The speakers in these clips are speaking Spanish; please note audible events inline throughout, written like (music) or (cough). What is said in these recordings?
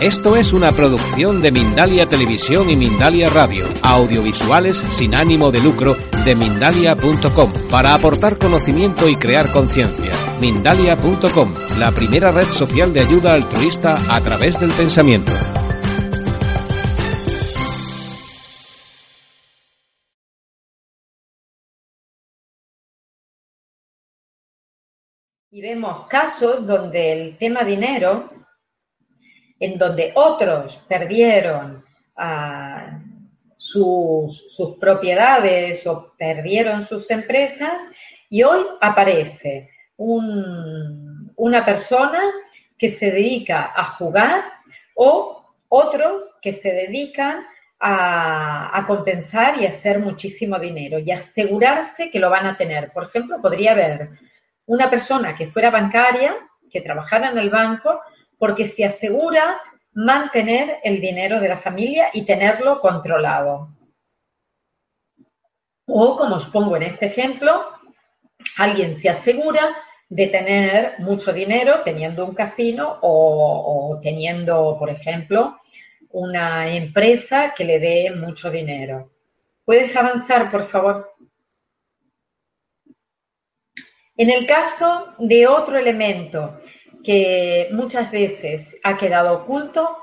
Esto es una producción de Mindalia Televisión y Mindalia Radio, audiovisuales sin ánimo de lucro de mindalia.com, para aportar conocimiento y crear conciencia. Mindalia.com, la primera red social de ayuda altruista a través del pensamiento. Y vemos casos donde el tema dinero, en donde otros perdieron ah, sus, sus propiedades o perdieron sus empresas y hoy aparece un- una persona que se dedica a jugar o otros que se dedican a, a compensar y hacer muchísimo dinero y asegurarse que lo van a tener. Por ejemplo, podría haber una persona que fuera bancaria, que trabajara en el banco, porque se asegura mantener el dinero de la familia y tenerlo controlado. O, como os pongo en este ejemplo, alguien se asegura de tener mucho dinero teniendo un casino o, o teniendo, por ejemplo, una empresa que le dé mucho dinero. ¿Puedes avanzar, por favor? En el caso de otro elemento que muchas veces ha quedado oculto,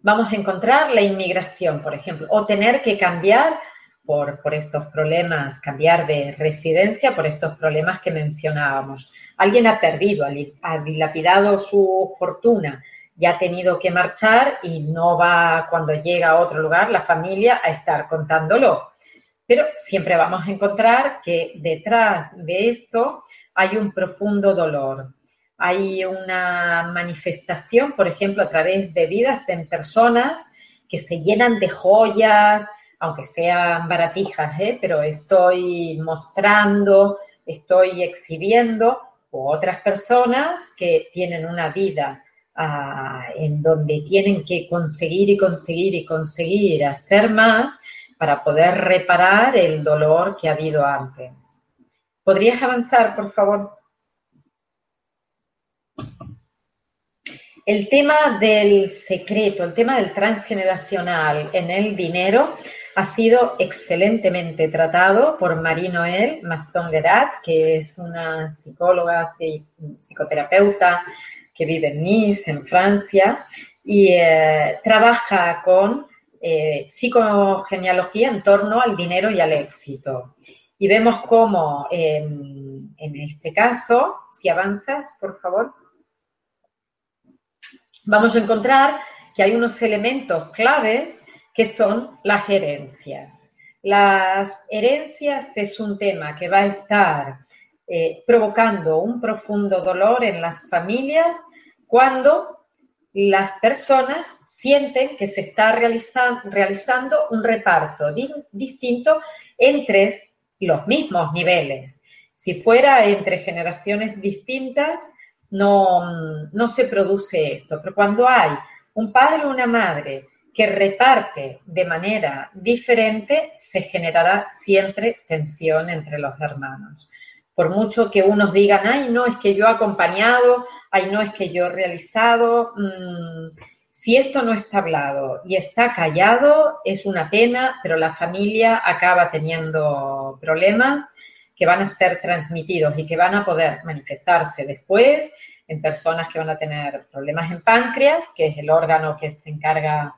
vamos a encontrar la inmigración, por ejemplo, o tener que cambiar por, por estos problemas, cambiar de residencia por estos problemas que mencionábamos. Alguien ha perdido, ha dilapidado su fortuna y ha tenido que marchar y no va cuando llega a otro lugar la familia a estar contándolo. Pero siempre vamos a encontrar que detrás de esto hay un profundo dolor. Hay una manifestación, por ejemplo, a través de vidas en personas que se llenan de joyas, aunque sean baratijas, ¿eh? pero estoy mostrando, estoy exhibiendo, o otras personas que tienen una vida ah, en donde tienen que conseguir y conseguir y conseguir hacer más para poder reparar el dolor que ha habido antes. ¿Podrías avanzar, por favor? El tema del secreto, el tema del transgeneracional en el dinero ha sido excelentemente tratado por Marie Noël Maston-Lerat, que es una psicóloga, psicoterapeuta que vive en Nice, en Francia, y eh, trabaja con eh, psicogenealogía en torno al dinero y al éxito. Y vemos cómo en, en este caso, si avanzas, por favor, vamos a encontrar que hay unos elementos claves que son las herencias. Las herencias es un tema que va a estar eh, provocando un profundo dolor en las familias cuando las personas sienten que se está realizando, un reparto di distinto entre los mismos niveles. Si fuera entre generaciones distintas, no, no se produce esto. Pero cuando hay un padre o una madre que reparte de manera diferente, se generará siempre tensión entre los hermanos. Por mucho que unos digan, ay, no, es que yo he acompañado, ay, no, es que yo he realizado, mmm, si esto no está hablado y está callado, es una pena, pero la familia acaba teniendo problemas que van a ser transmitidos y que van a poder manifestarse después en personas que van a tener problemas en páncreas, que es el órgano que se encarga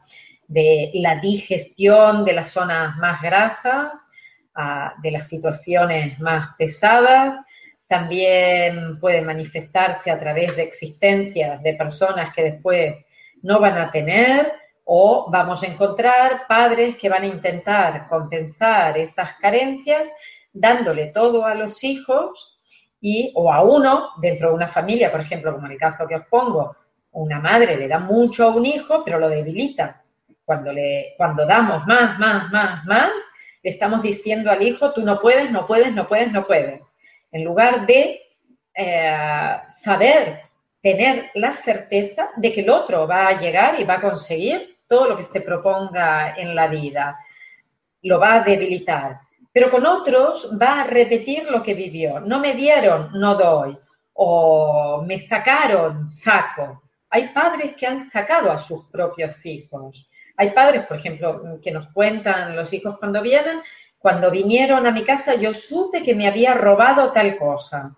de la digestión de las zonas más grasas, uh, de las situaciones más pesadas. También puede manifestarse a través de existencias de personas que después no van a tener o vamos a encontrar padres que van a intentar compensar esas carencias dándole todo a los hijos y o a uno dentro de una familia, por ejemplo, como en el caso que os pongo, una madre le da mucho a un hijo, pero lo debilita. Cuando, le, cuando damos más, más, más, más, le estamos diciendo al hijo, tú no puedes, no puedes, no puedes, no puedes. En lugar de eh, saber, tener la certeza de que el otro va a llegar y va a conseguir todo lo que se proponga en la vida. Lo va a debilitar. Pero con otros va a repetir lo que vivió. No me dieron, no doy. O me sacaron, saco. Hay padres que han sacado a sus propios hijos. Hay padres, por ejemplo, que nos cuentan los hijos cuando vienen, cuando vinieron a mi casa yo supe que me había robado tal cosa.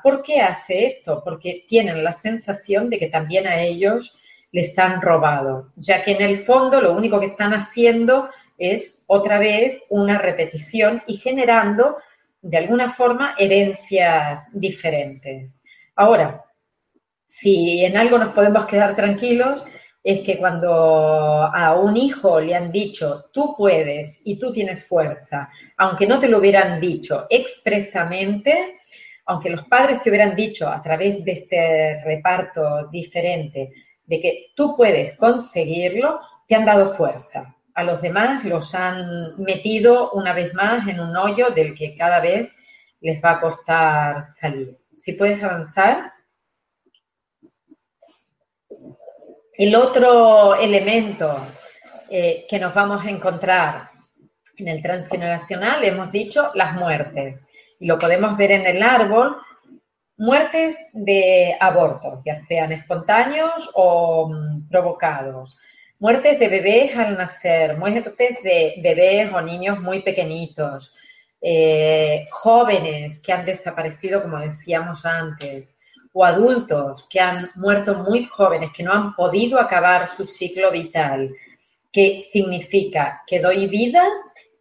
¿Por qué hace esto? Porque tienen la sensación de que también a ellos les han robado, ya que en el fondo lo único que están haciendo es otra vez una repetición y generando de alguna forma herencias diferentes. Ahora, si en algo nos podemos quedar tranquilos, es que cuando a un hijo le han dicho, tú puedes y tú tienes fuerza, aunque no te lo hubieran dicho expresamente, aunque los padres te hubieran dicho a través de este reparto diferente de que tú puedes conseguirlo, te han dado fuerza. A los demás los han metido una vez más en un hoyo del que cada vez les va a costar salir. Si puedes avanzar. El otro elemento eh, que nos vamos a encontrar en el transgeneracional, hemos dicho, las muertes. Y lo podemos ver en el árbol, muertes de abortos, ya sean espontáneos o mm, provocados. Muertes de bebés al nacer, muertes de bebés o niños muy pequeñitos, eh, jóvenes que han desaparecido, como decíamos antes, o adultos que han muerto muy jóvenes, que no han podido acabar su ciclo vital, que significa que doy vida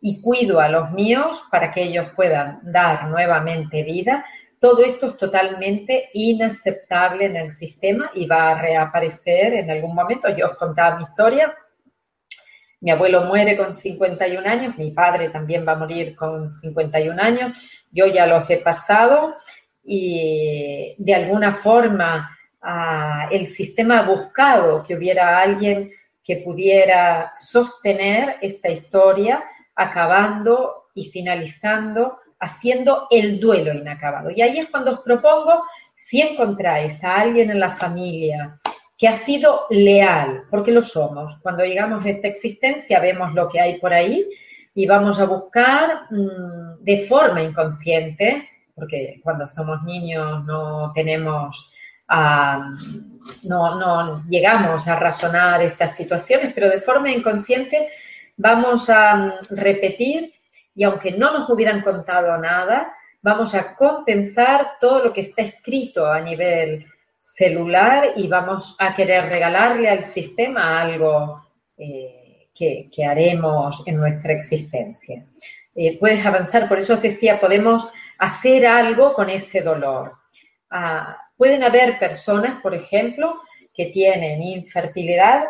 y cuido a los míos para que ellos puedan dar nuevamente vida. Todo esto es totalmente inaceptable en el sistema y va a reaparecer en algún momento. Yo os contaba mi historia. Mi abuelo muere con 51 años, mi padre también va a morir con 51 años. Yo ya los he pasado y de alguna forma ah, el sistema ha buscado que hubiera alguien que pudiera sostener esta historia, acabando y finalizando, haciendo el duelo inacabado. Y ahí es cuando os propongo, si encontráis a alguien en la familia que ha sido leal, porque lo somos, cuando llegamos a esta existencia vemos lo que hay por ahí y vamos a buscar mm, de forma inconsciente porque cuando somos niños no tenemos, no, no llegamos a razonar estas situaciones, pero de forma inconsciente vamos a repetir y aunque no nos hubieran contado nada, vamos a compensar todo lo que está escrito a nivel celular y vamos a querer regalarle al sistema algo eh, que, haremos en nuestra existencia. Eh, puedes avanzar, por eso os decía, podemos hacer algo con ese dolor. Ah, pueden haber personas, por ejemplo, que tienen infertilidad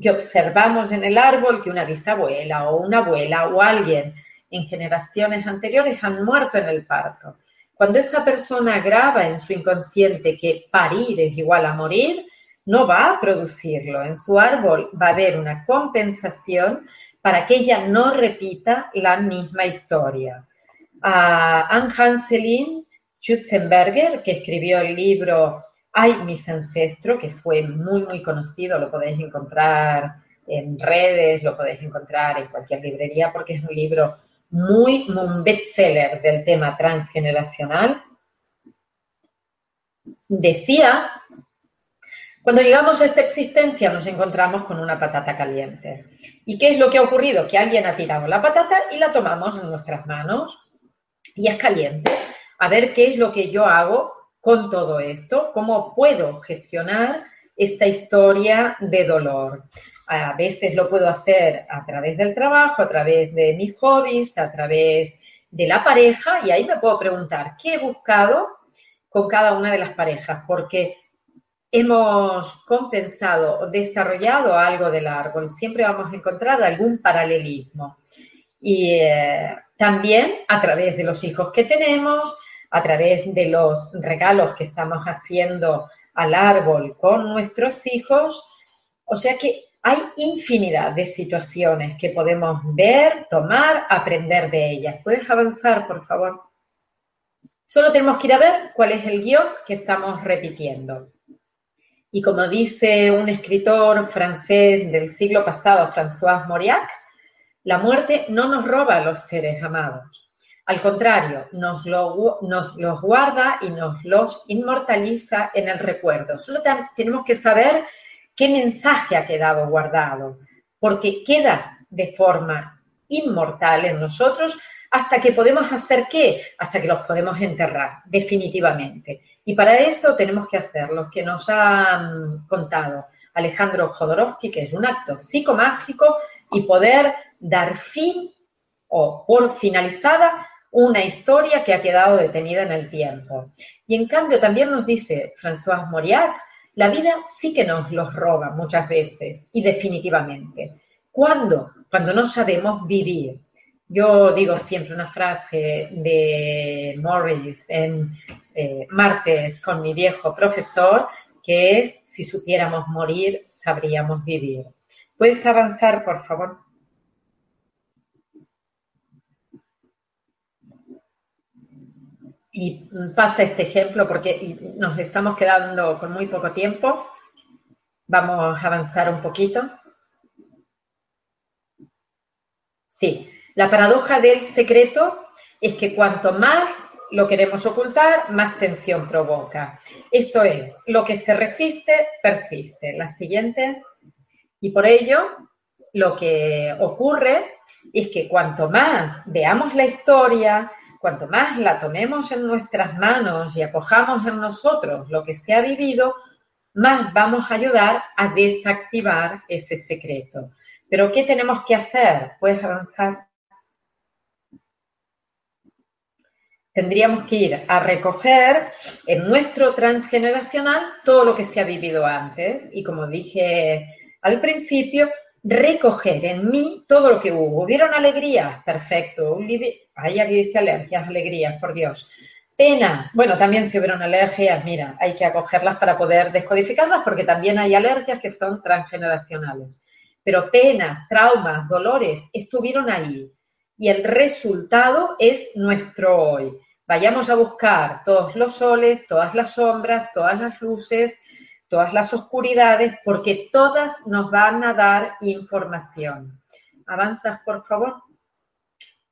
que observamos en el árbol que una bisabuela o una abuela o alguien en generaciones anteriores han muerto en el parto. Cuando esa persona graba en su inconsciente que parir es igual a morir, no va a producirlo. En su árbol va a haber una compensación para que ella no repita la misma historia a Anne Hanselin Schutzenberger, que escribió el libro Ay, mis ancestros, que fue muy, muy conocido, lo podéis encontrar en redes, lo podéis encontrar en cualquier librería, porque es un libro muy, un bestseller del tema transgeneracional. Decía, cuando llegamos a esta existencia nos encontramos con una patata caliente. ¿Y qué es lo que ha ocurrido? Que alguien ha tirado la patata y la tomamos en nuestras manos y es caliente. A ver qué es lo que yo hago con todo esto, cómo puedo gestionar esta historia de dolor. A veces lo puedo hacer a través del trabajo, a través de mis hobbies, a través de la pareja y ahí me puedo preguntar qué he buscado con cada una de las parejas, porque hemos compensado o desarrollado algo del árbol, siempre vamos a encontrar algún paralelismo. Y eh, también a través de los hijos que tenemos, a través de los regalos que estamos haciendo al árbol con nuestros hijos. O sea que hay infinidad de situaciones que podemos ver, tomar, aprender de ellas. ¿Puedes avanzar, por favor? Solo tenemos que ir a ver cuál es el guion que estamos repitiendo. Y como dice un escritor francés del siglo pasado, François Mauriac, la muerte no nos roba a los seres amados. Al contrario, nos, nos los guarda y nos los inmortaliza en el recuerdo. Solo tenemos que saber qué mensaje ha quedado guardado, porque queda de forma inmortal en nosotros hasta que podemos hacer qué, hasta que los podemos enterrar, definitivamente. Y para eso tenemos que hacer lo que nos ha contado Alejandro Jodorowsky, que es un acto psicomágico y poder dar fin o por finalizada una historia que ha quedado detenida en el tiempo. Y en cambio también nos dice François Mauriac, la vida sí que nos los roba muchas veces y definitivamente. ¿Cuándo? Cuando no sabemos vivir. Yo digo siempre una frase de Morris en eh, Martes con mi viejo profesor, que es, si supiéramos morir, sabríamos vivir. ¿Puedes avanzar, por favor? Y pasa este ejemplo porque nos estamos quedando con muy poco tiempo. Vamos a avanzar un poquito. Sí, la paradoja del secreto es que cuanto más lo queremos ocultar, más tensión provoca. Esto es, lo que se resiste, persiste. La siguiente. Y por ello, lo que ocurre es que cuanto más veamos la historia, cuanto más la tomemos en nuestras manos y acojamos en nosotros lo que se ha vivido, más vamos a ayudar a desactivar ese secreto. Pero ¿qué tenemos que hacer? Puedes avanzar. tendríamos que ir a recoger en nuestro transgeneracional todo lo que se ha vivido antes y como dije al principio, recoger en mí todo lo que hubo. ¿Hubieron alegrías? Perfecto. Hay aquí dice alergias, alegrías, por Dios. Penas. Bueno, también si hubieron alergias, mira, hay que acogerlas para poder descodificarlas porque también hay alergias que son transgeneracionales. Pero penas, traumas, dolores estuvieron ahí y el resultado es nuestro hoy. Vayamos a buscar todos los soles, todas las sombras, todas las luces, todas las oscuridades, porque todas nos van a dar información. Avanzas, por favor.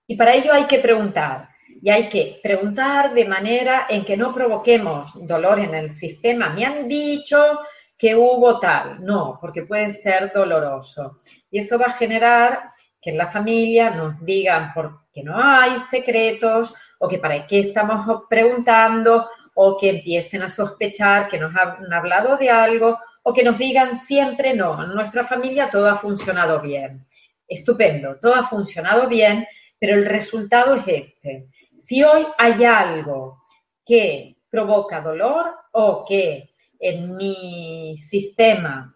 Y para ello hay que preguntar. Y hay que preguntar de manera en que no provoquemos dolor en el sistema. Me han dicho que hubo tal. No, porque puede ser doloroso. Y eso va a generar que en la familia nos digan que no hay secretos o que para qué estamos preguntando, o que empiecen a sospechar que nos han hablado de algo, o que nos digan siempre no, en nuestra familia todo ha funcionado bien. Estupendo, todo ha funcionado bien, pero el resultado es este. Si hoy hay algo que provoca dolor o que en mi sistema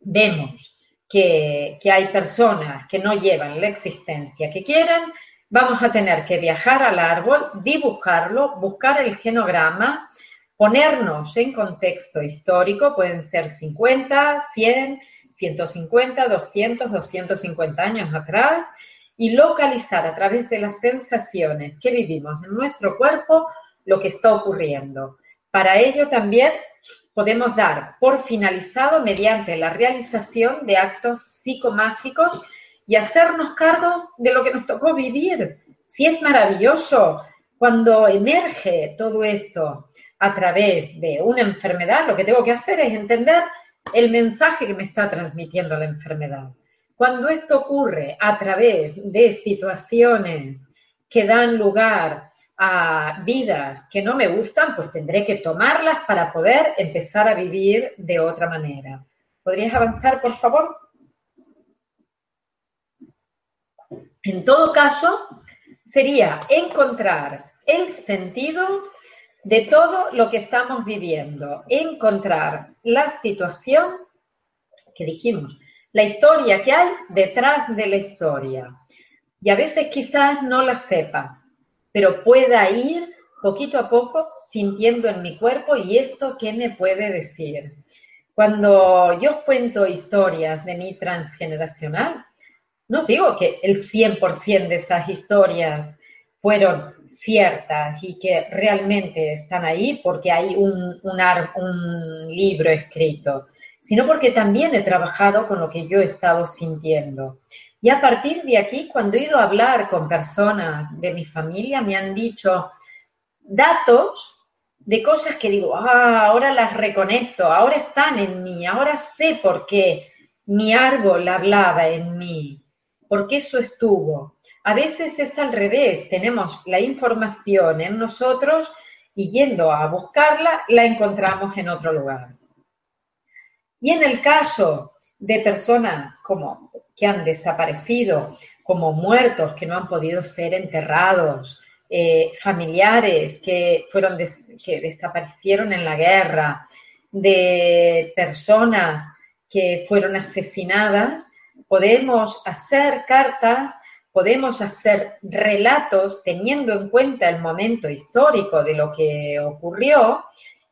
vemos que, que hay personas que no llevan la existencia que quieren, vamos a tener que viajar al árbol, dibujarlo, buscar el genograma, ponernos en contexto histórico, pueden ser 50, 100, 150, 200, 250 años atrás, y localizar a través de las sensaciones que vivimos en nuestro cuerpo lo que está ocurriendo. Para ello también podemos dar por finalizado mediante la realización de actos psicomágicos y hacernos cargo de lo que nos tocó vivir. Si es maravilloso cuando emerge todo esto a través de una enfermedad, lo que tengo que hacer es entender el mensaje que me está transmitiendo la enfermedad. Cuando esto ocurre a través de situaciones que dan lugar a vidas que no me gustan, pues tendré que tomarlas para poder empezar a vivir de otra manera. ¿Podrías avanzar, por favor? En todo caso, sería encontrar el sentido de todo lo que estamos viviendo, encontrar la situación que dijimos, la historia que hay detrás de la historia. Y a veces quizás no la sepa, pero pueda ir poquito a poco sintiendo en mi cuerpo y esto qué me puede decir. Cuando yo cuento historias de mi transgeneracional, no digo que el 100% de esas historias fueron ciertas y que realmente están ahí porque hay un, un, libro escrito, sino porque también he trabajado con lo que yo he estado sintiendo. Y a partir de aquí, cuando he ido a hablar con personas de mi familia, me han dicho datos de cosas que digo, ah, ahora las reconecto, ahora están en mí, ahora sé por qué mi árbol hablaba en mí, porque eso estuvo. A veces es al revés, tenemos la información en nosotros y yendo a buscarla, la encontramos en otro lugar. Y en el caso de personas como que han desaparecido, como muertos que no han podido ser enterrados, eh, familiares que fueron que desaparecieron en la guerra, de personas que fueron asesinadas, podemos hacer cartas, podemos hacer relatos teniendo en cuenta el momento histórico de lo que ocurrió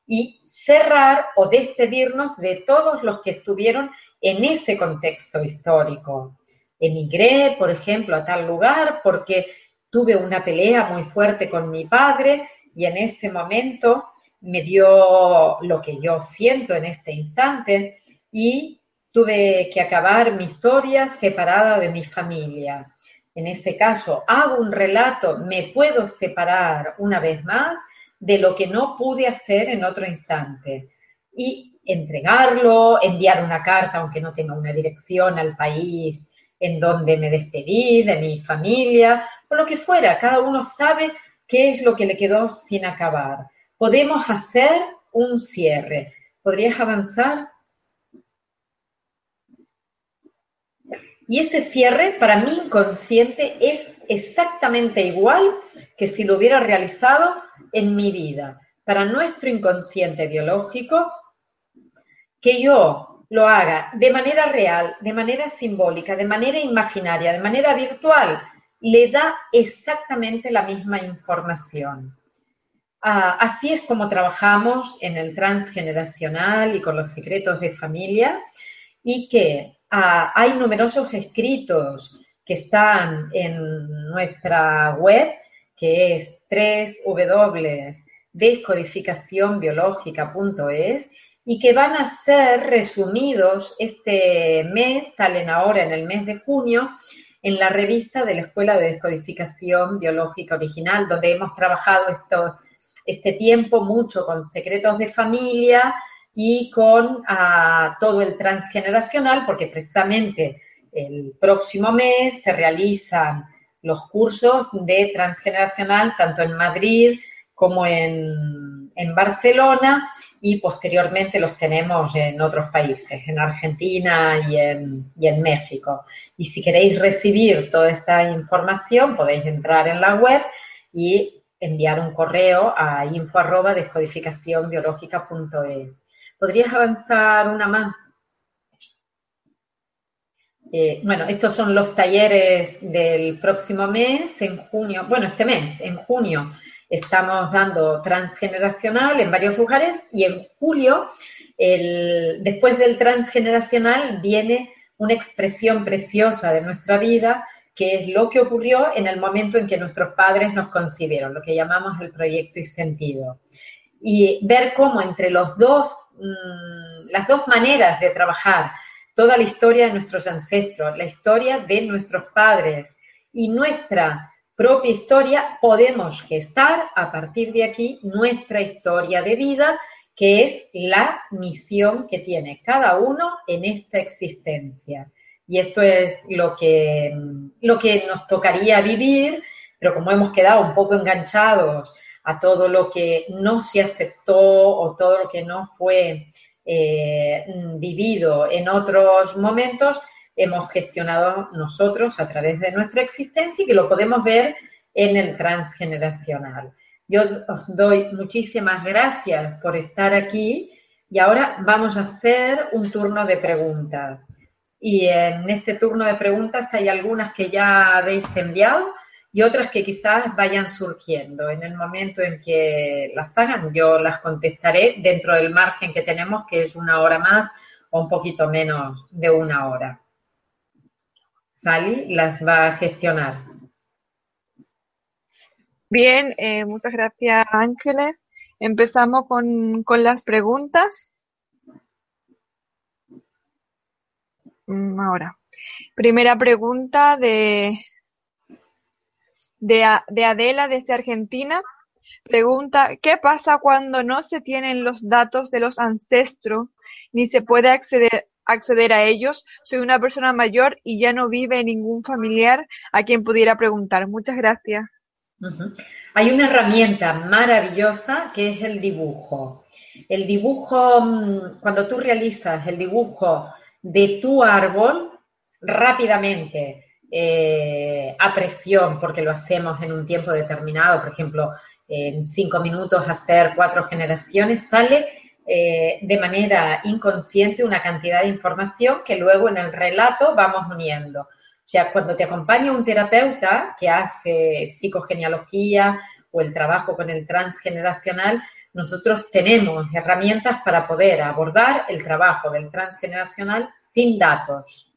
y cerrar o despedirnos de todos los que estuvieron en ese contexto histórico. Emigré, por ejemplo, a tal lugar porque tuve una pelea muy fuerte con mi padre y en ese momento me dio lo que yo siento en este instante y tuve que acabar mi historia separada de mi familia. En ese caso, hago un relato, me puedo separar una vez más de lo que no pude hacer en otro instante y entregarlo, enviar una carta, aunque no tenga una dirección al país en donde me despedí de mi familia, o lo que fuera. Cada uno sabe qué es lo que le quedó sin acabar. Podemos hacer un cierre. ¿Podrías avanzar? Y ese cierre para mi inconsciente es exactamente igual que si lo hubiera realizado en mi vida. Para nuestro inconsciente biológico, que yo lo haga de manera real, de manera simbólica, de manera imaginaria, de manera virtual, le da exactamente la misma información. Ah, así es como trabajamos en el transgeneracional y con los secretos de familia y que Ah, hay numerosos escritos que están en nuestra web, que es www.descodificacionbiológica.es y que van a ser resumidos este mes, salen ahora en el mes de junio, en la revista de la Escuela de Descodificación Biológica Original, donde hemos trabajado este tiempo mucho con secretos de familia, y con ah, todo el transgeneracional, porque precisamente el próximo mes se realizan los cursos de transgeneracional tanto en Madrid como en, Barcelona y posteriormente los tenemos en otros países, en Argentina y en, México. Y si queréis recibir toda esta información, podéis entrar en la web y enviar un correo a info.descodificacionbiológica.es. ¿Podrías avanzar una más? Eh, bueno, estos son los talleres del próximo mes, en junio, bueno, este mes, en junio, estamos dando transgeneracional en varios lugares y en julio, después del transgeneracional, viene una expresión preciosa de nuestra vida, que es lo que ocurrió en el momento en que nuestros padres nos concibieron, lo que llamamos el proyecto y sentido. Y ver cómo entre los dos Mm, las dos maneras de trabajar toda la historia de nuestros ancestros, la historia de nuestros padres y nuestra propia historia, podemos gestar a partir de aquí nuestra historia de vida, que es la misión que tiene cada uno en esta existencia. Y esto es lo que, lo que nos tocaría vivir, pero como hemos quedado un poco enganchados a todo lo que no se aceptó o todo lo que no fue eh, vivido en otros momentos, hemos gestionado nosotros a través de nuestra existencia y que lo podemos ver en el transgeneracional. Yo os doy muchísimas gracias por estar aquí y ahora vamos a hacer un turno de preguntas. Y en este turno de preguntas hay algunas que ya habéis enviado y otras que quizás vayan surgiendo. En el momento en que las hagan, yo las contestaré dentro del margen que tenemos, que es una hora más o un poquito menos de una hora. Sally las va a gestionar. Bien, eh, muchas gracias Ángeles. Empezamos con, con las preguntas. mm, ahora. Primera pregunta de, de, de Adela desde Argentina. Pregunta, ¿qué pasa cuando no se tienen los datos de los ancestros ni se puede acceder, acceder a ellos? Soy una persona mayor y ya no vive ningún familiar a quien pudiera preguntar. Muchas gracias. Hay una herramienta maravillosa que es el dibujo. El dibujo, mm, cuando tú realizas el dibujo de tu árbol, rápidamente, eh, a presión, porque lo hacemos en un tiempo determinado, por ejemplo, en cinco minutos hacer cuatro generaciones, sale eh, de manera inconsciente una cantidad de información que luego en el relato vamos uniendo. O sea, cuando te acompaña un terapeuta que hace psicogenealogía o el trabajo con el transgeneracional, nosotros tenemos herramientas para poder abordar el trabajo del transgeneracional sin datos.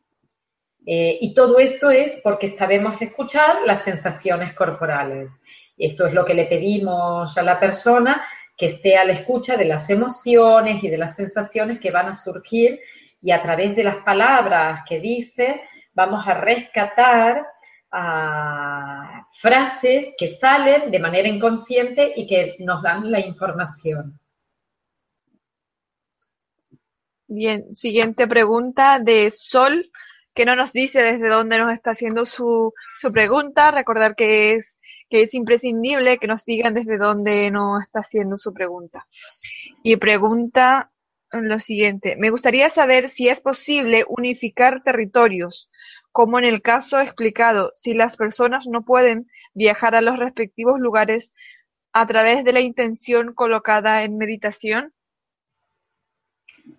Eh, y todo esto es porque sabemos escuchar las sensaciones corporales. Esto es lo que le pedimos a la persona, que esté a la escucha de las emociones y de las sensaciones que van a surgir y a través de las palabras que dice vamos a rescatar ah, frases que salen de manera inconsciente y que nos dan la información. Bien, siguiente pregunta de Sol que no nos dice desde dónde nos está haciendo su, su pregunta. Recordar que es, que es imprescindible que nos digan desde dónde nos está haciendo su pregunta. Y pregunta lo siguiente. Me gustaría saber si es posible unificar territorios, como en el caso explicado, si las personas no pueden viajar a los respectivos lugares a través de la intención colocada en meditación.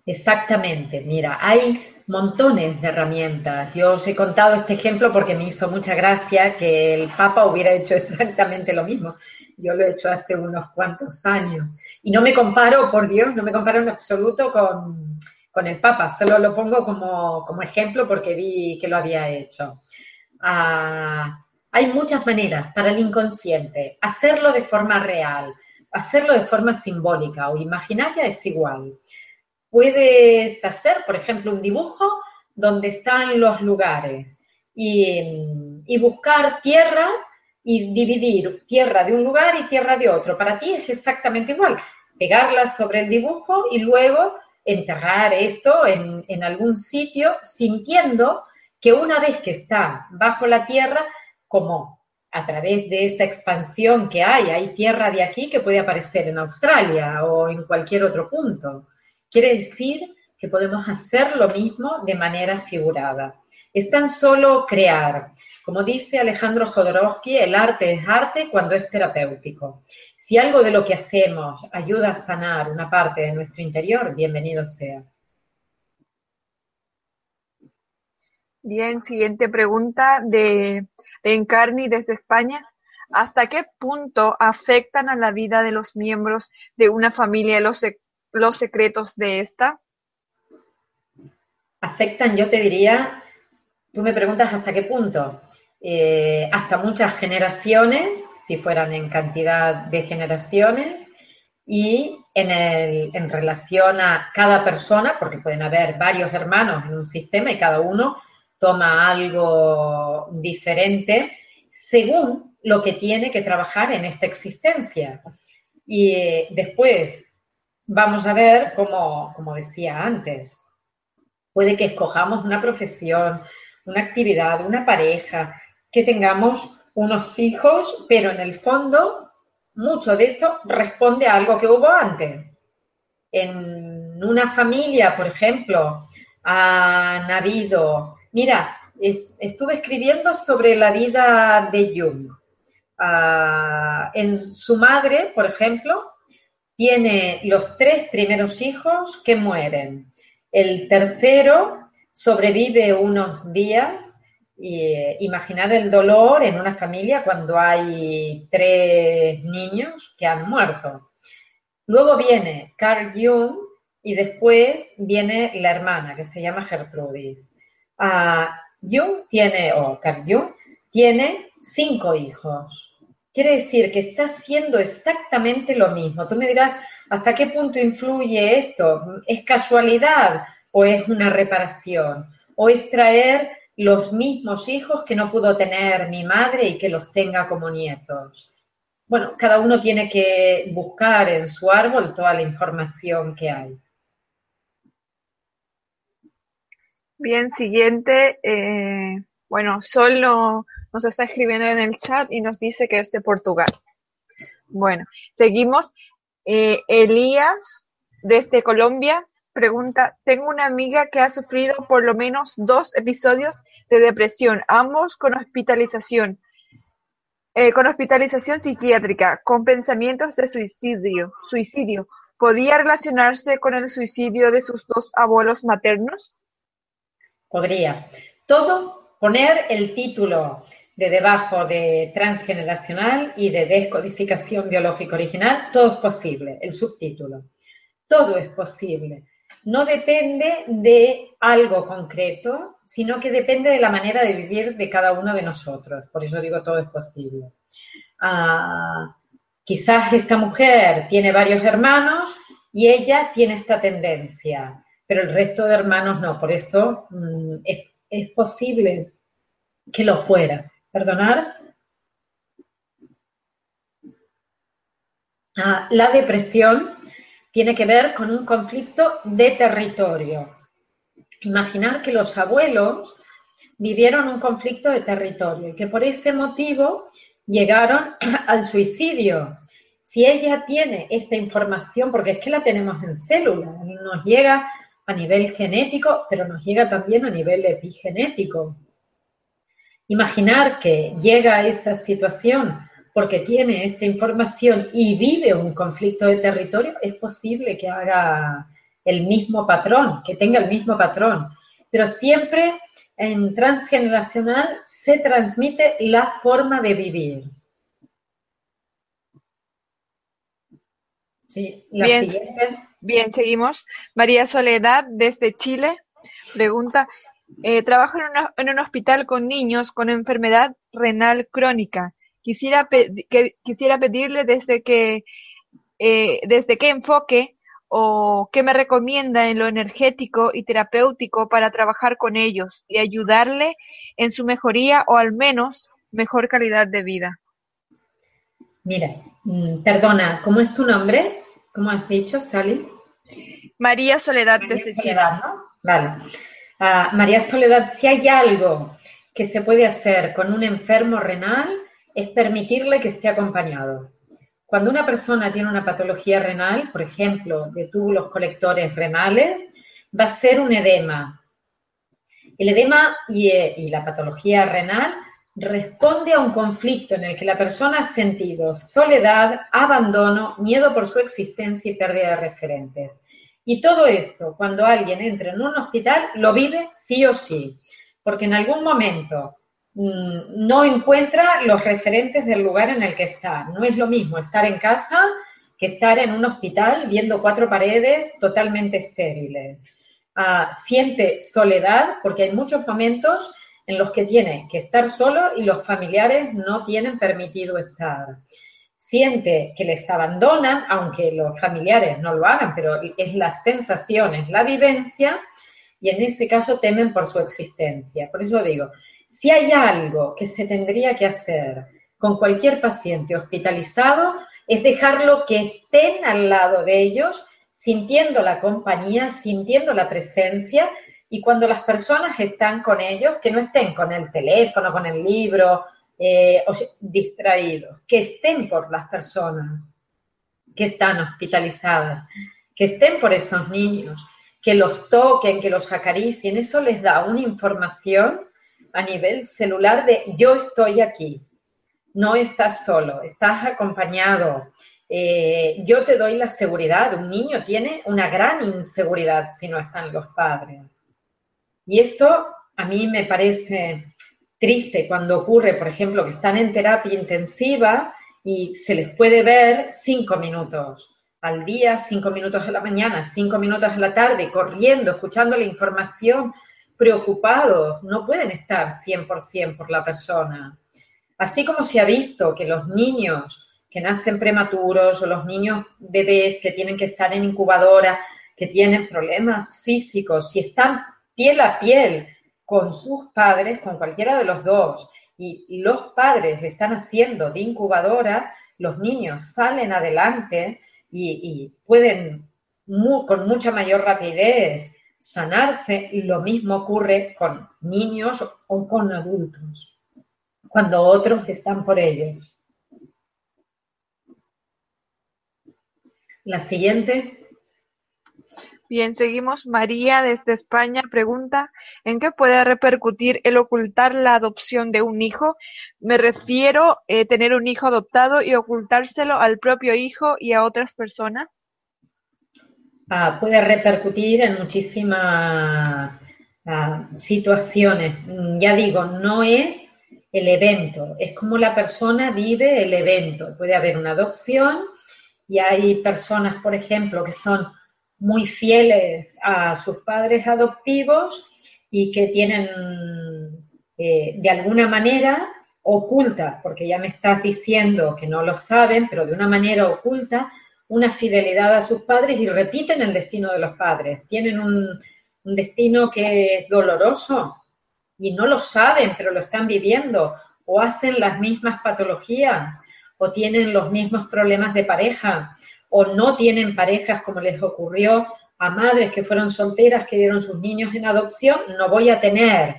Exactamente. Mira, hay montones de herramientas. Yo os he contado este ejemplo porque me hizo mucha gracia que el Papa hubiera hecho exactamente lo mismo. Yo lo he hecho hace unos cuantos años. Y no me comparo, por Dios, no me comparo en absoluto con, el Papa, solo lo pongo como, como, ejemplo porque vi que lo había hecho. Ah, hay muchas maneras para el inconsciente. Hacerlo de forma real, hacerlo de forma simbólica o imaginaria es igual. Puedes hacer, por ejemplo, un dibujo donde están los lugares y, buscar tierra y dividir tierra de un lugar y tierra de otro. Para ti es exactamente igual. Pegarlas sobre el dibujo y luego enterrar esto en, en, algún sitio sintiendo que una vez que está bajo la tierra, como a través de esa expansión que hay, hay tierra de aquí que puede aparecer en Australia o en cualquier otro punto. Quiere decir que podemos hacer lo mismo de manera figurada. Es tan solo crear. Como dice Alejandro Jodorowsky, el arte es arte cuando es terapéutico. Si algo de lo que hacemos ayuda a sanar una parte de nuestro interior, bienvenido sea. Bien, siguiente pregunta de, Encarni desde España. ¿Hasta qué punto afectan a la vida de los miembros de una familia los, los secretos de esta? Afectan, yo te diría, tú me preguntas hasta qué punto. Eh, hasta muchas generaciones, si fueran en cantidad de generaciones, y en, el, en relación a cada persona, porque pueden haber varios hermanos en un sistema y cada uno toma algo diferente según lo que tiene que trabajar en esta existencia. Y eh, después, vamos a ver, como, como decía antes, puede que escojamos una profesión, una actividad, una pareja, que tengamos unos hijos, pero en el fondo mucho de eso responde a algo que hubo antes. En una familia, por ejemplo, han habido, mira, estuve escribiendo sobre la vida de Jung. Ah, en su madre, por ejemplo, tiene los tres primeros hijos que mueren. El tercero sobrevive unos días. Eh, imaginar el dolor en una familia cuando hay tres niños que han muerto. Luego viene Carl Jung y después viene la hermana que se llama Gertrudis. Uh, Jung tiene, o Carl Jung, tiene cinco hijos. Quiere decir que está haciendo exactamente lo mismo. Tú me dirás, ¿hasta qué punto influye esto? ¿Es casualidad o es una reparación? o extraer los mismos hijos que no pudo tener mi madre y que los tenga como nietos. Bueno, cada uno tiene que buscar en su árbol toda la información que hay. Bien, siguiente. Eh, bueno, Sol nos está escribiendo en el chat y nos dice que es de Portugal. Bueno, seguimos. Eh, Elías, desde Colombia, pregunta, tengo una amiga que ha sufrido por lo menos dos episodios de depresión, ambos con hospitalización, eh, con hospitalización psiquiátrica, con pensamientos de suicidio. suicidio. ¿Podía relacionarse con el suicidio de sus dos abuelos maternos? Podría. Todo poner el título de debajo de transgeneracional y de descodificación biológica original, todo es posible, el subtítulo. Todo es posible. No depende de algo concreto, sino que depende de la manera de vivir de cada uno de nosotros. Por eso digo todo es posible. Ah, quizás esta mujer tiene varios hermanos y ella tiene esta tendencia pero el resto de hermanos no. Por eso mm, es, posible que lo fuera. ¿Perdonar? Ah, la depresión tiene que ver con un conflicto de territorio. Imaginar que los abuelos vivieron un conflicto de territorio y que por ese motivo llegaron (clears throat) al suicidio. Si ella tiene esta información, porque es que la tenemos en célula, nos llega a nivel genético, pero nos llega también a nivel epigenético. Imaginar que llega a esa situación porque tiene esta información y vive un conflicto de territorio, es posible que haga el mismo patrón, que tenga el mismo patrón. Pero siempre en transgeneracional se transmite la forma de vivir. Sí, la siguiente. Bien, seguimos. María Soledad, desde Chile, pregunta, eh, trabajo en, un hospital con niños con enfermedad renal crónica. Quisiera, que, quisiera pedirle desde que, eh, desde qué enfoque o qué me recomienda en lo energético y terapéutico para trabajar con ellos y ayudarle en su mejoría o al menos mejor calidad de vida. Mira, mm, perdona, ¿cómo es tu nombre? ¿Cómo has dicho, Sally? María Soledad desde Chile. Vale. Ah, María Soledad, si hay algo que se puede hacer con un enfermo renal es permitirle que esté acompañado. Cuando una persona tiene una patología renal, por ejemplo, de túbulos colectores renales, va a ser un edema. El edema y, eh, y la patología renal responde a un conflicto en el que la persona ha sentido soledad, abandono, miedo por su existencia y pérdida de referentes. Y todo esto, cuando alguien entra en un hospital, lo vive sí o sí, porque en algún momento mm, no encuentra los referentes del lugar en el que está. No es lo mismo estar en casa que estar en un hospital viendo cuatro paredes totalmente estériles. Ah, siente soledad porque hay muchos momentos en los que tiene que estar solo y los familiares no tienen permitido estar. Siente que les abandonan, aunque los familiares no lo hagan, pero es la sensación, es la vivencia, y en ese caso temen por su existencia. Por eso digo, si hay algo que se tendría que hacer con cualquier paciente hospitalizado, es dejarlo que estén al lado de ellos, sintiendo la compañía, sintiendo la presencia y cuando las personas están con ellos, que no estén con el teléfono, con el libro, eh, distraídos, que estén por las personas que están hospitalizadas, que estén por esos niños, que los toquen, que los acaricien, eso les da una información a nivel celular de yo estoy aquí, no estás solo, estás acompañado, eh, yo te doy la seguridad. Un niño tiene una gran inseguridad si no están los padres. Y esto a mí me parece triste cuando ocurre, por ejemplo, que están en terapia intensiva y se les puede ver cinco minutos al día, cinco minutos a la mañana, cinco minutos a la tarde, corriendo, escuchando la información, preocupados, no pueden estar 100% por la persona. Así como se ha visto que los niños que nacen prematuros o los niños bebés que tienen que estar en incubadora, que tienen problemas físicos, si están piel a piel con sus padres, con cualquiera de los dos, y los padres están haciendo de incubadora, los niños salen adelante y, pueden con mucha mayor rapidez sanarse y lo mismo ocurre con niños o con adultos, cuando otros están por ellos. La siguiente. Bien, seguimos. María desde España pregunta, ¿en qué puede repercutir el ocultar la adopción de un hijo? Me refiero a eh, tener un hijo adoptado y ocultárselo al propio hijo y a otras personas. Ah, puede repercutir en muchísimas ah, situaciones. Mm, ya digo, no es el evento, es como la persona vive el evento. Puede haber una adopción y hay personas, por ejemplo, que son muy fieles a sus padres adoptivos y que tienen eh, de alguna manera oculta, porque ya me estás diciendo que no lo saben, pero de una manera oculta, una fidelidad a sus padres y repiten el destino de los padres. Tienen un, un destino que es doloroso y no lo saben, pero lo están viviendo, o hacen las mismas patologías, o tienen los mismos problemas de pareja, o no tienen parejas como les ocurrió a madres que fueron solteras que dieron sus niños en adopción, no voy a tener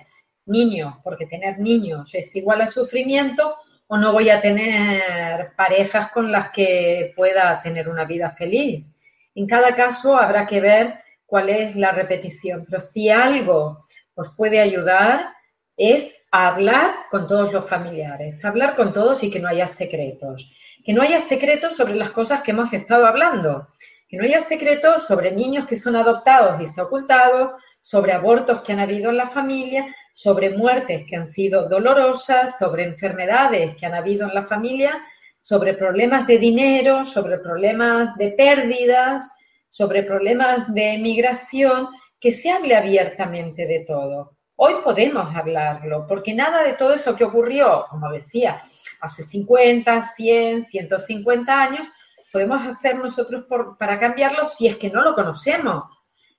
niños, porque tener niños es igual a sufrimiento, o no voy a tener parejas con las que pueda tener una vida feliz. En cada caso habrá que ver cuál es la repetición, pero si algo os puede ayudar es hablar con todos los familiares, hablar con todos y que no haya secretos que no haya secretos sobre las cosas que hemos estado hablando, que no haya secretos sobre niños que son adoptados y se ocultados, sobre abortos que han habido en la familia, sobre muertes que han sido dolorosas, sobre enfermedades que han habido en la familia, sobre problemas de dinero, sobre problemas de pérdidas, sobre problemas de migración, que se hable abiertamente de todo. Hoy podemos hablarlo, porque nada de todo eso que ocurrió, como decía, hace 50, 100, 150 años, podemos hacer nosotros para cambiarlo si es que no lo conocemos,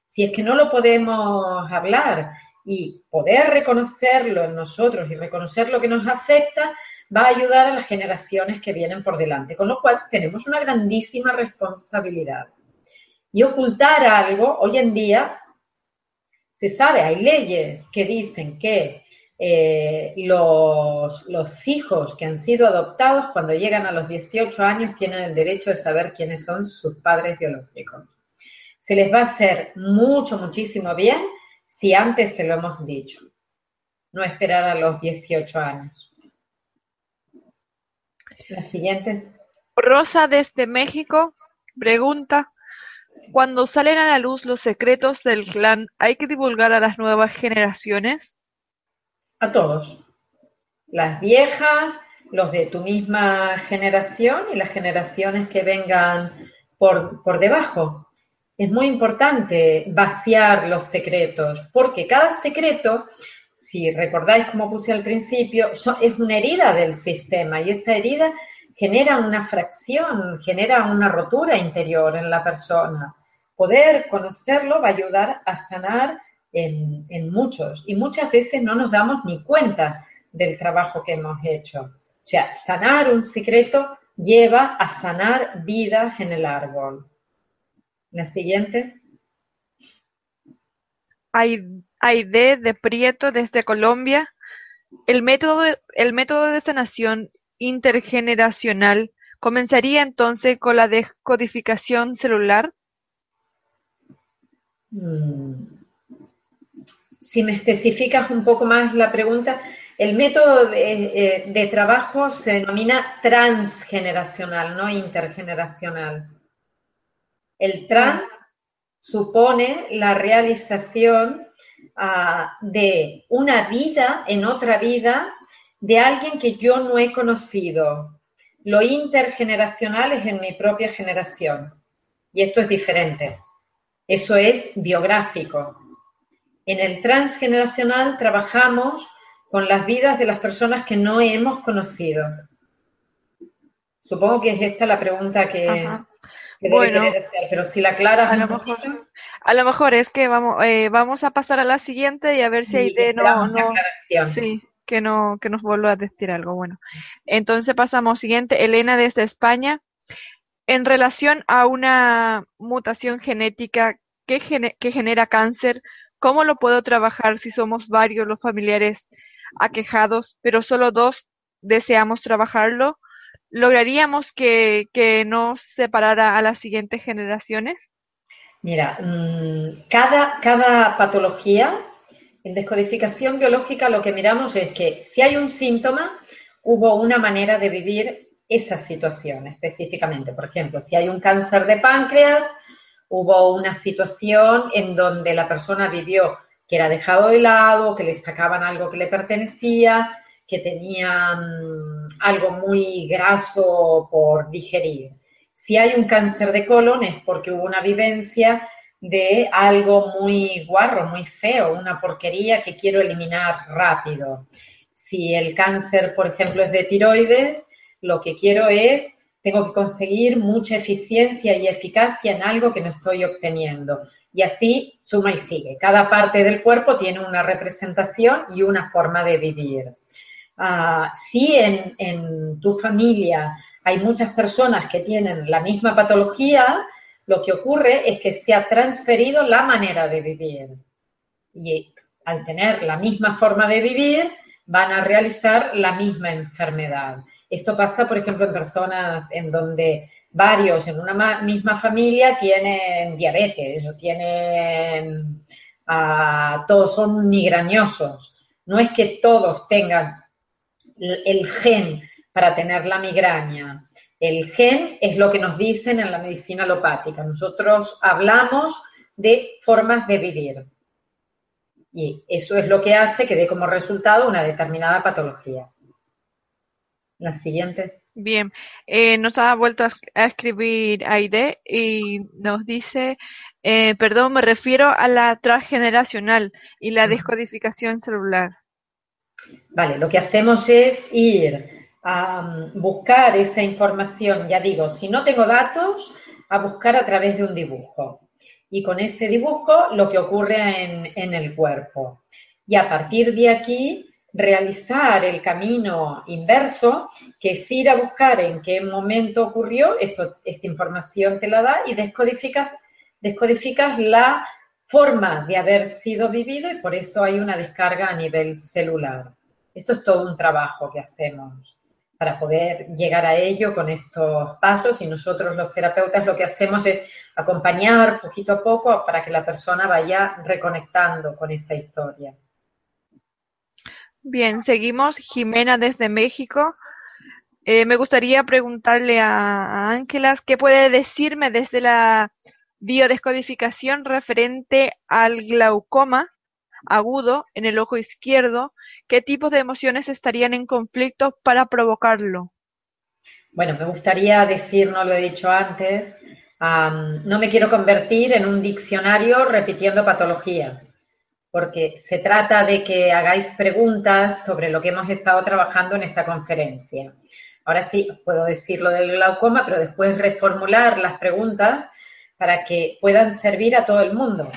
si es que no lo podemos hablar y poder reconocerlo en nosotros y reconocer lo que nos afecta va a ayudar a las generaciones que vienen por delante, con lo cual tenemos una grandísima responsabilidad. Y ocultar algo, hoy en día se sabe, hay leyes que dicen que eh, los, los, hijos que han sido adoptados cuando llegan a los 18 años tienen el derecho de saber quiénes son sus padres biológicos. Se les va a hacer mucho, muchísimo bien si antes se lo hemos dicho. No esperar a los 18 años. La siguiente. Rosa desde México pregunta, cuando salen a la luz los secretos del clan, ¿hay que divulgar a las nuevas generaciones? A todos, las viejas, los de tu misma generación y las generaciones que vengan por, por debajo. Es muy importante vaciar los secretos, porque cada secreto, si recordáis como puse al principio, es una herida del sistema y esa herida genera una fracción, genera una rotura interior en la persona. Poder conocerlo va a ayudar a sanar en, muchos y muchas veces no nos damos ni cuenta del trabajo que hemos hecho. O sea, sanar un secreto lleva a sanar vidas en el árbol. La siguiente. Aide de Prieto desde Colombia. El método, de, el método de sanación intergeneracional comenzaría entonces con la decodificación celular. Mm si me especificas un poco más la pregunta, el método de, eh, trabajo se denomina transgeneracional, no intergeneracional. El trans supone la realización ah, de una vida en otra vida de alguien que yo no he conocido. Lo intergeneracional es en mi propia generación. Y esto es diferente. Eso es biográfico. En el transgeneracional trabajamos con las vidas de las personas que no hemos conocido. Supongo que es esta la pregunta que... bueno, pero si la aclaras a lo mejor, a lo mejor es que vamos, eh, vamos a pasar a la siguiente y a ver si hay de no, no sí, que no, que nos vuelva a decir algo. Bueno, entonces pasamos siguiente. Elena desde España. En relación a una mutación genética que, que genera cáncer, ¿cómo lo puedo trabajar si somos varios los familiares aquejados, pero solo dos deseamos trabajarlo? ¿Lograríamos que, que no separara a las siguientes generaciones? Mira, mm, cada patología, en descodificación biológica lo que miramos es que si hay un síntoma, hubo una manera de vivir esa situación específicamente. Por ejemplo, si hay un cáncer de páncreas, hubo una situación en donde la persona vivió que era dejado de lado, que le sacaban algo que le pertenecía, que tenían algo muy graso por digerir. Si hay un cáncer de colon es porque hubo una vivencia de algo muy guarro, muy feo, una porquería que quiero eliminar rápido. Si el cáncer, por ejemplo, es de tiroides, lo que quiero es, tengo que conseguir mucha eficiencia y eficacia en algo que no estoy obteniendo. Y así suma y sigue. Cada parte del cuerpo tiene una representación y una forma de vivir. Ah, si en, tu familia hay muchas personas que tienen la misma patología, lo que ocurre es que se ha transferido la manera de vivir. Y al tener la misma forma de vivir, van a realizar la misma enfermedad. Esto pasa, por ejemplo, en personas en donde varios en una misma familia tienen diabetes o tienen, ah, todos son migrañosos. No es que todos tengan el gen para tener la migraña. El gen es lo que nos dicen en la medicina alopática. Nosotros hablamos de formas de vivir. Y eso es lo que hace que dé como resultado una determinada patología. La siguiente. Bien, eh, nos ha vuelto a, escribir Aide y nos dice, eh, perdón, me refiero a la transgeneracional y la descodificación celular. Vale, lo que hacemos es ir a um, buscar esa información, ya digo, si no tengo datos, a buscar a través de un dibujo. Y con ese dibujo lo que ocurre en, en el cuerpo. Y a partir de aquí realizar el camino inverso, que es ir a buscar en qué momento ocurrió, esto, esta información te la da y descodificas, descodificas la forma de haber sido vivido y por eso hay una descarga a nivel celular. Esto es todo un trabajo que hacemos para poder llegar a ello con estos pasos y nosotros los terapeutas lo que hacemos es acompañar poquito a poco para que la persona vaya reconectando con esa historia. Bien, seguimos. Jimena desde México. Eh, me gustaría preguntarle a Ángelas qué puede decirme desde la biodescodificación referente al glaucoma agudo en el ojo izquierdo, qué tipos de emociones estarían en conflicto para provocarlo. Bueno, me gustaría decir, no lo he dicho antes, no me quiero convertir en un diccionario repitiendo patologías, porque se trata de que hagáis preguntas sobre lo que hemos estado trabajando en esta conferencia. Ahora sí, puedo decir lo del glaucoma, pero después reformular las preguntas para que puedan servir a todo el mundo.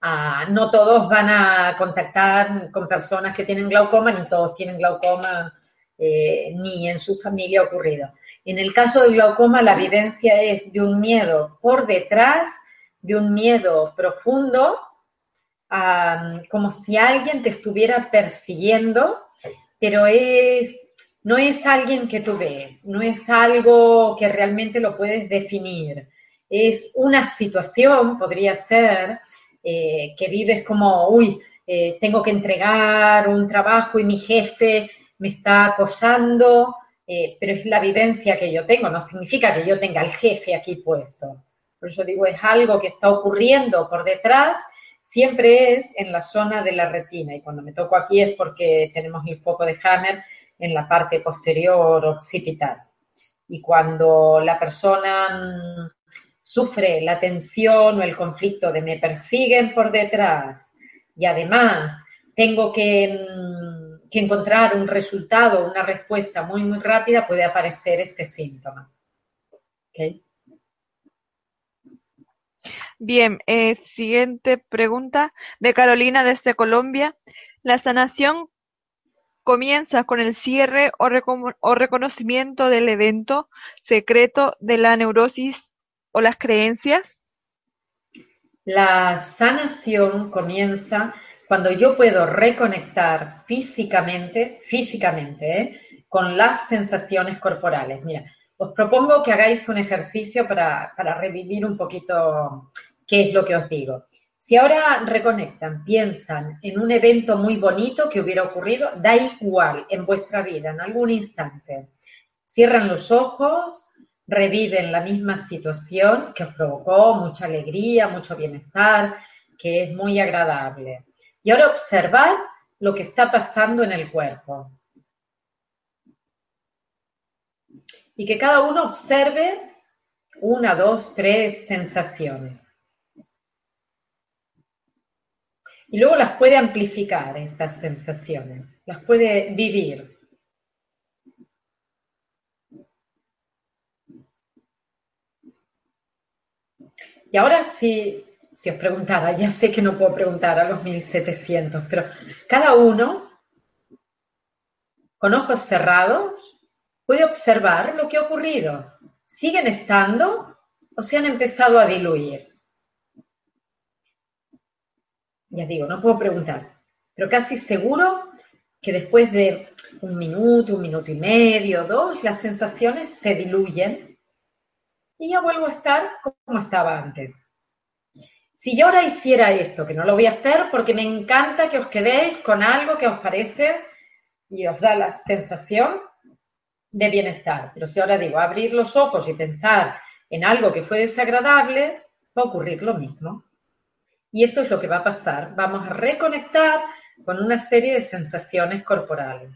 Ah, no todos van a contactar con personas que tienen glaucoma, ni todos tienen glaucoma, eh, ni en su familia ha ocurrido. En el caso del glaucoma, la evidencia es de un miedo por detrás, de un miedo profundo, como si alguien te estuviera persiguiendo, pero es, no es alguien que tú ves, no es algo que realmente lo puedes definir es una situación, podría ser, eh, que vives como, uy, eh, tengo que entregar un trabajo y mi jefe me está acosando, eh, pero es la vivencia que yo tengo, no significa que yo tenga al jefe aquí puesto. Por eso digo, es algo que está ocurriendo por detrás, siempre es en la zona de la retina. Y cuando me toco aquí es porque tenemos el foco de Hammer en la parte posterior occipital. Y cuando la persona sufre la tensión o el conflicto de me persiguen por detrás y además tengo que, mm, encontrar un resultado, una respuesta muy, muy rápida, puede aparecer este síntoma. Bien, eh, siguiente pregunta de Carolina desde Colombia. ¿La sanación comienza con el cierre o, reconocimiento del evento secreto de la neurosis o las creencias? La sanación comienza cuando yo puedo reconectar físicamente, físicamente, ¿eh? con las sensaciones corporales. Mira, os propongo que hagáis un ejercicio para revivir un poquito qué es lo que os digo. Si ahora reconectan, piensan en un evento muy bonito que hubiera ocurrido, da igual en vuestra vida, en algún instante. Cierran los ojos, reviven la misma situación que os provocó mucha alegría, mucho bienestar, que es muy agradable. Y ahora observad lo que está pasando en el cuerpo. Y que cada uno observe una, dos, tres sensaciones. Y luego las puede amplificar esas sensaciones, las puede vivir. Y ahora sí, si os preguntara, ya sé que no puedo preguntar a los 1700, pero cada uno, con ojos cerrados, puede observar lo que ha ocurrido. ¿Siguen estando o se han empezado a diluir? Ya digo, no puedo preguntar, pero casi seguro que después de un minuto, un minuto y medio, dos, las sensaciones se diluyen y ya vuelvo a estar como estaba antes. Si yo ahora hiciera esto, que no lo voy a hacer porque me encanta que os quedéis con algo que os parece y os da la sensación de bienestar, pero si ahora digo abrir los ojos y pensar en algo que fue desagradable, va a ocurrir lo mismo. Y esto es lo que va a pasar. Vamos a reconectar con una serie de sensaciones corporales.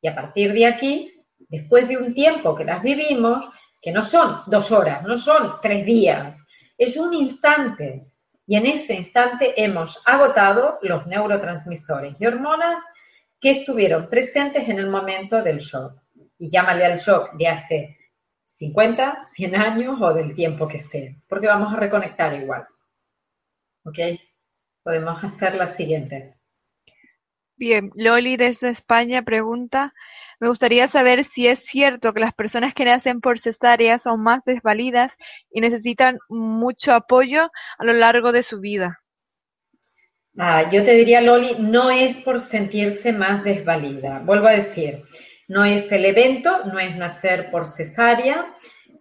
Y a partir de aquí, después de un tiempo que las vivimos, que no son dos horas, no son tres días, es un instante. Y en ese instante hemos agotado los neurotransmisores y hormonas que estuvieron presentes en el momento del shock. Y llámale al shock de hace 50, 100 años o del tiempo que sea, porque vamos a reconectar igual. ¿Ok? Podemos hacer la siguiente. Bien, Loli desde España pregunta, me gustaría saber si es cierto que las personas que nacen por cesárea son más desvalidas y necesitan mucho apoyo a lo largo de su vida. Ah, yo te diría, Loli, no es por sentirse más desvalida. Vuelvo a decir, no es el evento, no es nacer por cesárea,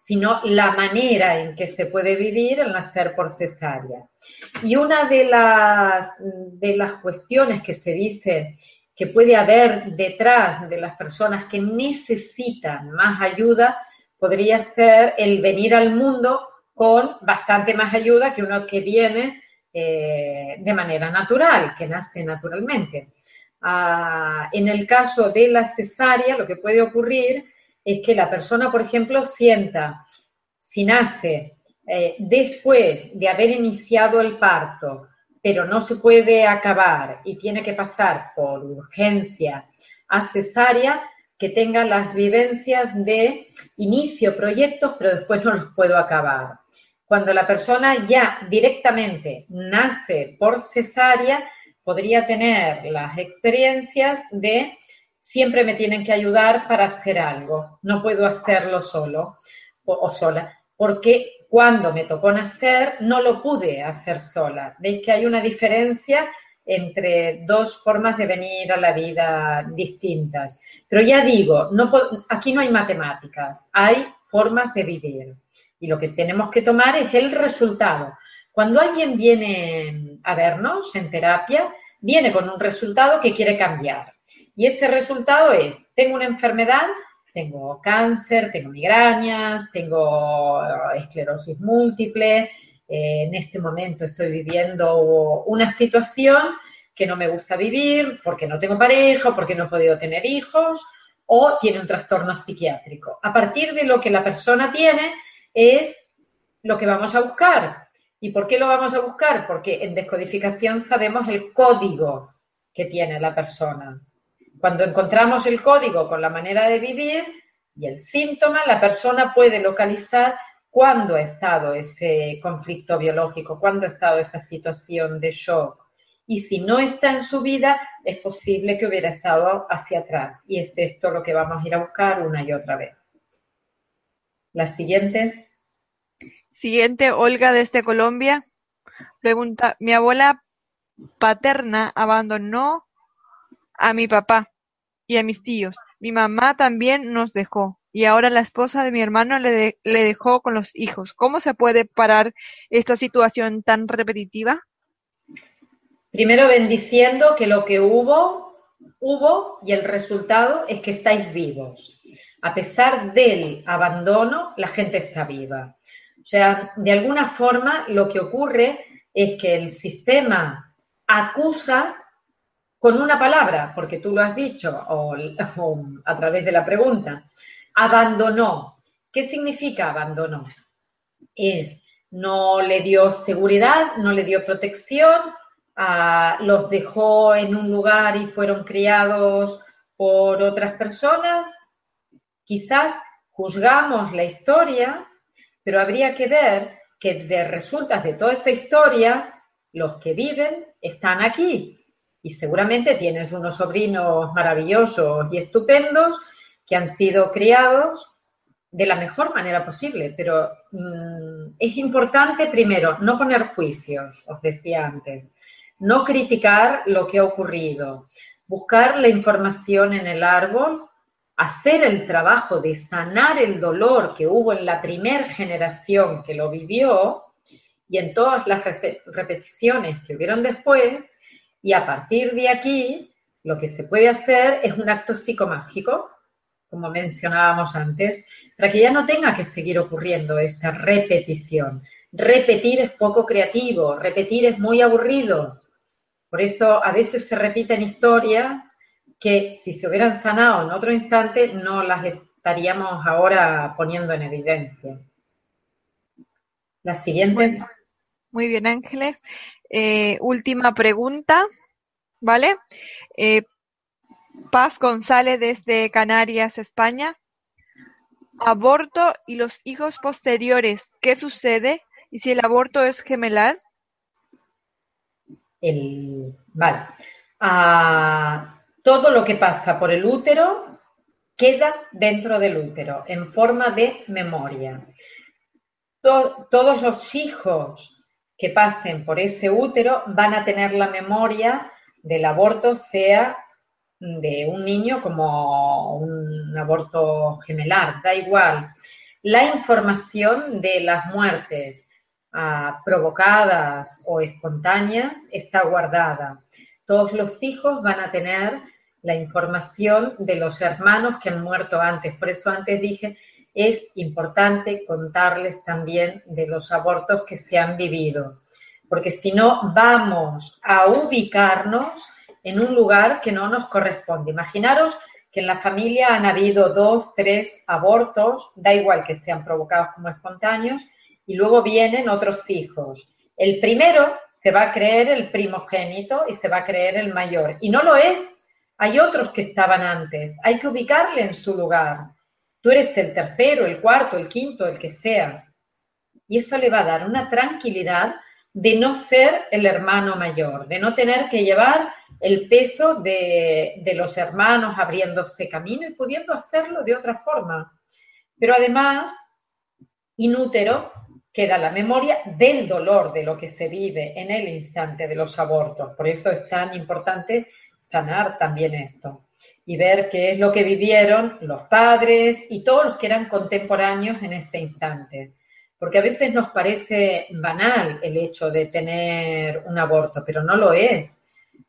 sino la manera en que se puede vivir el nacer por cesárea. Y una de las, de las cuestiones que se dice que puede haber detrás de las personas que necesitan más ayuda podría ser el venir al mundo con bastante más ayuda que uno que viene eh, de manera natural, que nace naturalmente. Ah, en el caso de la cesárea, lo que puede ocurrir es que la persona, por ejemplo, sienta, si nace eh, después de haber iniciado el parto, pero no se puede acabar y tiene que pasar por urgencia a cesárea, que tenga las vivencias de inicio proyectos, pero después no los puedo acabar. Cuando la persona ya directamente nace por cesárea, podría tener las experiencias de siempre me tienen que ayudar para hacer algo, no puedo hacerlo solo o, sola, porque cuando me tocó nacer no lo pude hacer sola. Veis que hay una diferencia entre dos formas de venir a la vida distintas. Pero ya digo, aquí no hay matemáticas, hay formas de vivir. Y lo que tenemos que tomar es el resultado. Cuando alguien viene a vernos en terapia, viene con un resultado que quiere cambiar. Y ese resultado es, tengo una enfermedad, tengo cáncer, tengo migrañas, tengo eh, esclerosis múltiple, eh, en este momento estoy viviendo una situación que no me gusta vivir porque no tengo pareja, porque no he podido tener hijos o tiene un trastorno psiquiátrico. A partir de lo que la persona tiene es lo que vamos a buscar. ¿Y por qué lo vamos a buscar? Porque en descodificación sabemos el código que tiene la persona. Cuando encontramos el código con la manera de vivir y el síntoma, la persona puede localizar cuándo ha estado ese conflicto biológico, cuándo ha estado esa situación de shock. Y si no está en su vida, es posible que hubiera estado hacia atrás. Y es esto lo que vamos a ir a buscar una y otra vez. La siguiente. Siguiente, Olga desde Colombia. Pregunta, mi abuela paterna abandonó a mi papá y a mis tíos. Mi mamá también nos dejó y ahora la esposa de mi hermano le, dejó con los hijos. ¿Cómo se puede parar esta situación tan repetitiva? Primero bendiciendo que lo que hubo, hubo y el resultado es que estáis vivos. A pesar del abandono, la gente está viva. O sea, de alguna forma lo que ocurre es que el sistema acusa con una palabra, porque tú lo has dicho, o, a través de la pregunta, abandonó. ¿Qué significa abandonó? Es no le dio seguridad, no le dio protección, ah, los dejó en un lugar y fueron criados por otras personas. Quizás juzgamos la historia, pero habría que ver que de resultas de toda esta historia, los que viven están aquí. Y seguramente tienes unos sobrinos maravillosos y estupendos que han sido criados de la mejor manera posible, pero mm, es importante primero no poner juicios, os decía antes, no criticar lo que ha ocurrido, buscar la información en el árbol, hacer el trabajo de sanar el dolor que hubo en la primera generación que lo vivió y en todas las repeticiones que hubieron después, y a partir de aquí lo que se puede hacer es un acto psicomágico, como mencionábamos antes, para que ya no tenga que seguir ocurriendo esta repetición. Repetir es poco creativo, repetir es muy aburrido. Por eso a veces se repiten historias que si se hubieran sanado en otro instante no las estaríamos ahora poniendo en evidencia. La siguiente. Muy bien, Ángeles. Eh, última pregunta, ¿vale? Eh, Paz González desde Canarias, España. Aborto y los hijos posteriores, ¿qué sucede? ¿Y si el aborto es gemelar? El, vale. Ah, todo lo que pasa por el útero queda dentro del útero en forma de memoria. todos los hijos que pasen por ese útero van a tener la memoria del aborto, sea de un niño como un aborto gemelar, da igual. La información de las muertes ah, provocadas o espontáneas está guardada. Todos los hijos van a tener la información de los hermanos que han muerto antes. Por eso antes dije es importante contarles también de los abortos que se han vivido, porque si no vamos a ubicarnos en un lugar que no nos corresponde. Imaginaros que en la familia han habido dos, tres abortos, da igual que sean provocados como espontáneos, y luego vienen otros hijos. El primero se va a creer el primogénito y se va a creer el mayor, y no lo es. Hay otros que estaban antes, hay que ubicarle en su lugar. Tú eres el tercero, el cuarto, el quinto, el que sea. Y eso le va a dar una tranquilidad de no ser el hermano mayor, de no tener que llevar el peso de, los hermanos abriéndose camino y pudiendo hacerlo de otra forma. Pero además, inútero queda la memoria del dolor de lo que se vive en el instante de los abortos. Por eso es tan importante sanar también esto y ver qué es lo que vivieron los padres y todos los que eran contemporáneos en ese instante. Porque a veces nos parece banal el hecho de tener un aborto, pero no lo es.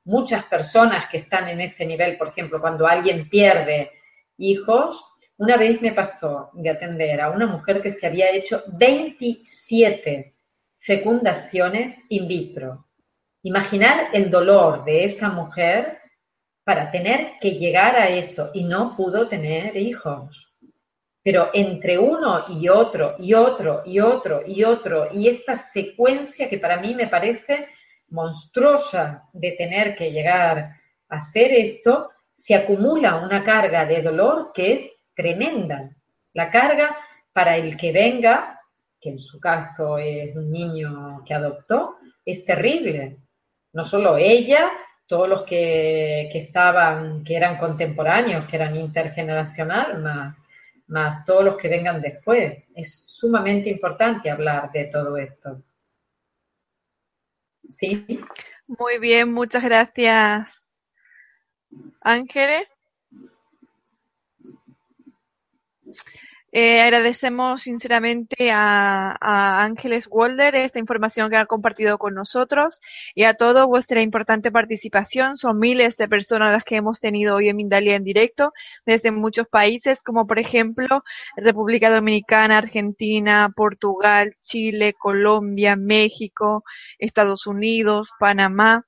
Muchas personas que están en ese nivel, por ejemplo, cuando alguien pierde hijos, una vez me pasó de atender a una mujer que se había hecho 27 fecundaciones in vitro. Imaginar el dolor de esa mujer para tener que llegar a esto y no pudo tener hijos. Pero entre uno y otro y otro y otro y otro y esta secuencia que para mí me parece monstruosa de tener que llegar a hacer esto, se acumula una carga de dolor que es tremenda. La carga para el que venga que en su caso es un niño que adoptó, es terrible. No solo ella, todos los que, estaban, que eran contemporáneos, que eran intergeneracional, más, más todos los que vengan después. Es sumamente importante hablar de todo esto. Sí. Muy bien, muchas gracias. Ángeles. Eh, agradecemos sinceramente a, Ángeles Walder esta información que ha compartido con nosotros y a todos vuestra importante participación. Son miles de personas las que hemos tenido hoy en Mindalia en directo desde muchos países como por ejemplo República Dominicana, Argentina, Portugal, Chile, Colombia, México, Estados Unidos, Panamá.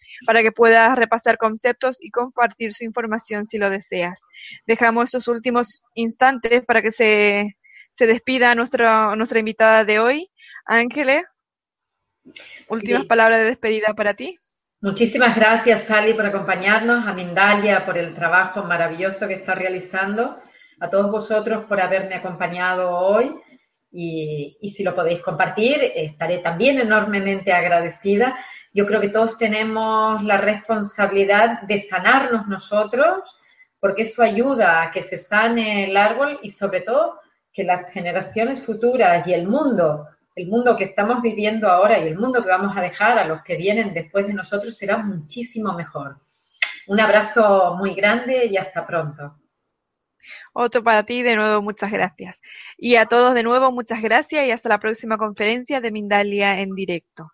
para que puedas repasar conceptos y compartir su información si lo deseas. Dejamos estos últimos instantes para que se, se despida nuestra, nuestra invitada de hoy, Ángeles. Últimas palabras de despedida para ti. Muchísimas gracias, Sally, por acompañarnos, a Mindalia por el trabajo maravilloso que está realizando, a todos vosotros por haberme acompañado hoy y, y si lo podéis compartir, estaré también enormemente agradecida yo creo que todos tenemos la responsabilidad de sanarnos nosotros, porque eso ayuda a que se sane el árbol y sobre todo que las generaciones futuras y el mundo, el mundo que estamos viviendo ahora y el mundo que vamos a dejar a los que vienen después de nosotros será muchísimo mejor. Un abrazo muy grande y hasta pronto. Otro para ti, de nuevo muchas gracias. Y a todos de nuevo muchas gracias y hasta la próxima conferencia de Mindalia en directo.